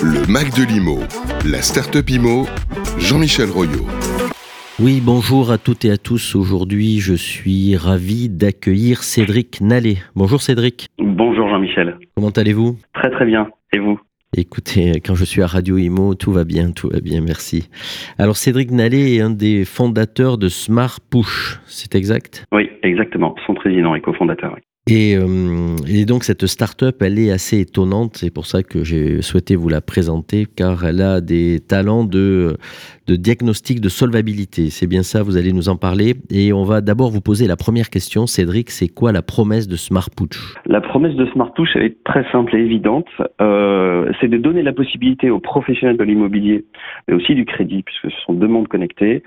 Le Mac de l'IMO, la start-up IMO, Jean-Michel Royot. Oui, bonjour à toutes et à tous. Aujourd'hui, je suis ravi d'accueillir Cédric Nallet. Bonjour Cédric. Bonjour Jean-Michel. Comment allez-vous? Très très bien. Et vous? Écoutez, quand je suis à Radio Imo, tout va bien, tout va bien, merci. Alors Cédric Nallet est un des fondateurs de Smart Push, c'est exact? Oui, exactement. Son président et cofondateur. Oui. Euh, et, donc cette start-up, elle est assez étonnante, c'est pour ça que j'ai souhaité vous la présenter, car elle a des talents de, diagnostic de solvabilité. C'est bien ça, vous allez nous en parler. Et on va d'abord vous poser la première question, Cédric, c'est quoi la promesse de SmartPush La promesse de SmartPush, elle est très simple et évidente. Euh, c'est de donner la possibilité aux professionnels de l'immobilier, mais aussi du crédit, puisque ce sont deux mondes connectés,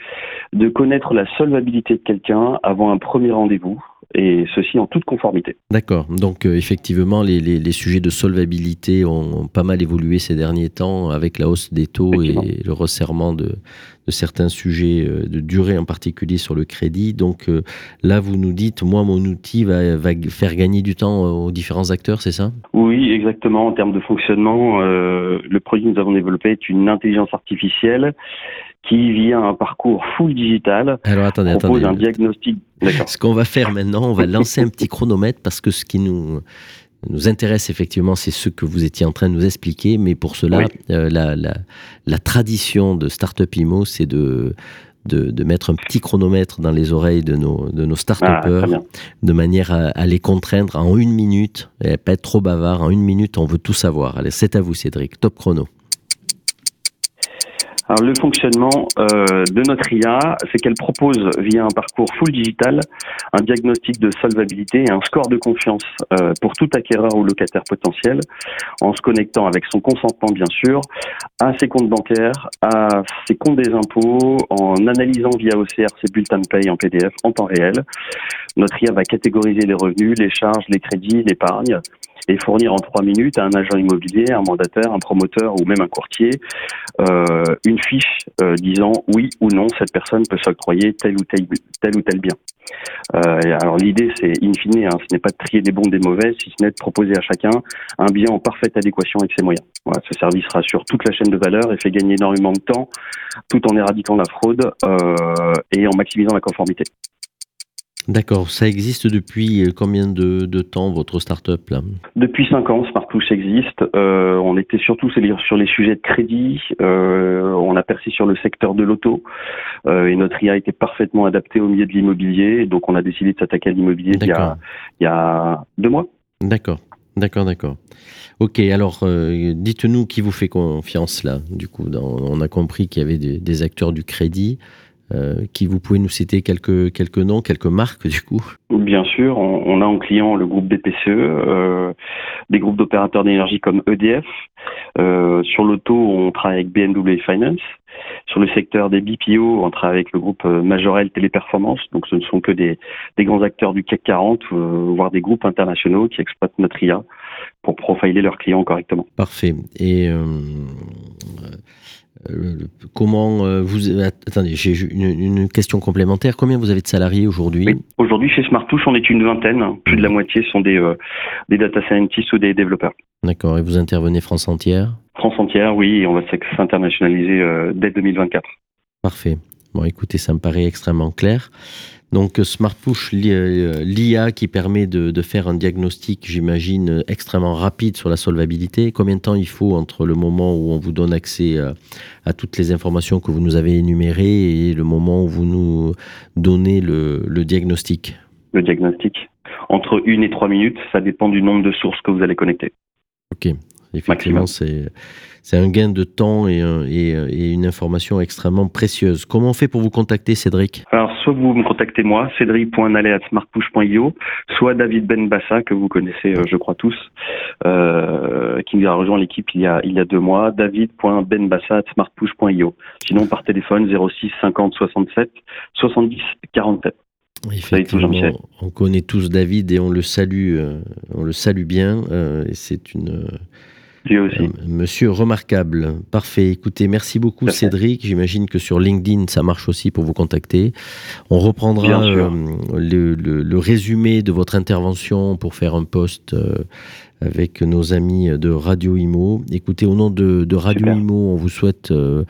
de connaître la solvabilité de quelqu'un avant un premier rendez-vous et ceci en toute conformité. D'accord. Donc euh, effectivement, les, les, sujets de solvabilité ont, pas mal évolué ces derniers temps avec la hausse des taux et le resserrement de, de, certains sujets euh, de durée en particulier sur le crédit. Donc euh, là, vous nous dites, moi, mon outil va, va faire gagner du temps aux différents acteurs, c'est ça? Oui, exactement. En termes de fonctionnement, le produit que nous avons développé est une intelligence artificielle qui, via un parcours full digital, Alors, attendez, propose un diagnostic. Ce qu'on va faire maintenant, on va lancer un petit chronomètre parce que ce qui nous nous intéresse effectivement, c'est ce que vous étiez en train de nous expliquer, mais pour cela, euh, la, la, la, tradition de Startup Imo, c'est de, de, de, mettre un petit chronomètre dans les oreilles de nos, de nos start ah, de manière à, à, les contraindre en une minute, et pas être trop bavard, en une minute, on veut tout savoir. Allez, c'est à vous Cédric, top chrono. Alors le fonctionnement euh, de notre IA, c'est qu'elle propose via un parcours full digital un diagnostic de solvabilité et un score de confiance euh, pour tout acquéreur ou locataire potentiel, en se connectant avec son consentement bien sûr à ses comptes bancaires, à ses comptes des impôts, en analysant via OCR ses bulletins de paye en PDF en temps réel. Notre IA va catégoriser les revenus, les charges, les crédits, l'épargne et fournir en trois minutes à un agent immobilier, un mandataire, un promoteur ou même un courtier euh, une fiche euh, disant oui ou non cette personne peut s'octroyer tel ou tel, tel ou tel bien. Euh, alors l'idée c'est in fine, hein, ce n'est pas de trier des bons des mauvais, si ce n'est de proposer à chacun un bien en parfaite adéquation avec ses moyens. Voilà, ce service rassure toute la chaîne de valeur et fait gagner énormément de temps tout en éradiquant la fraude euh, et en maximisant la conformité. D'accord. Ça existe depuis euh, combien de, de temps, votre start-up là? Depuis 5 ans, Smartpush existe. Euh, on était surtout sur les sujets de crédit. Euh, on a percé sur le secteur de l'auto. Euh, et notre IA était parfaitement adaptée au milieu de l'immobilier. Donc, on a décidé de s'attaquer à l'immobilier il, y a, il y a deux mois. D'accord. D'accord, d'accord. Ok, alors euh, dites-nous qui vous fait confiance là. Du coup, dans, on a compris qu'il y avait des, des acteurs du crédit. Euh, qui vous pouvez nous citer quelques, quelques noms, quelques marques du coup? Bien sûr, on, a en client le groupe BPCE, euh, des groupes d'opérateurs d'énergie comme EDF. Euh, sur l'auto, on travaille avec BMW Finance. Sur le secteur des BPO, on travaille avec le groupe Majorel Téléperformance. Donc ce ne sont que des, des grands acteurs du CAC 40, euh, voire des groupes internationaux qui exploitent notre IA pour profiler leurs clients correctement. Parfait. Et comment euh, vous attendez j'ai une, question complémentaire. Combien vous avez de salariés aujourd'hui? Aujourd'hui chez Smartouche on est une vingtaine. Plus de la moitié sont des euh, des data scientists ou des développeurs. D'accord. Et vous intervenez France entière? France entière oui. Et on va s'internationaliser dès 2024 parfait. Bon écoutez ça me paraît extrêmement clair donc SmartPush, l'IA qui permet de, faire un diagnostic, j'imagine, extrêmement rapide sur la solvabilité. Combien de temps il faut entre le moment où on vous donne accès à, toutes les informations que vous nous avez énumérées et le moment où vous nous donnez le, diagnostic? Le diagnostic Entre une et trois minutes, ça dépend du nombre de sources que vous allez connecter. Ok, effectivement, c'est un gain de temps et, et, une information extrêmement précieuse. Comment on fait pour vous contacter, Cédric? Alors, soit vous me contactez moi, cédric.nalet.smartpush.io, soit David Benbassa, que vous connaissez, euh, je crois tous, euh, qui nous a rejoint l'équipe il y a, il y a deux mois, david.benbassa.smartpush.io. Sinon, par téléphone, 06 50 67 70 47. Effectivement, on connaît tous David et on le salue, euh, on le salue bien. et c'est une Aussi. Euh, monsieur remarquable. Parfait. Écoutez, merci beaucoup Cédric. J'imagine que sur LinkedIn, ça marche aussi pour vous contacter. On reprendra euh, le, résumé de votre intervention pour faire un post euh, avec nos amis de Radio Imo. Écoutez, au nom de, Radio Imo, on vous souhaite euh,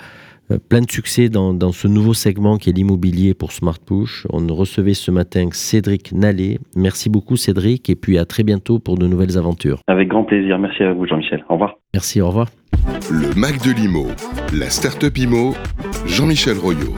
plein de succès dans, ce nouveau segment qui est l'immobilier pour Smart Push. On recevait ce matin Cédric Nallet. Merci beaucoup Cédric et puis à très bientôt pour de nouvelles aventures. Avec grand plaisir. Merci à vous Jean-Michel. Au revoir. Merci, au revoir. Le Mac de l'IMO, la Startup IMO, Jean-Michel Royot.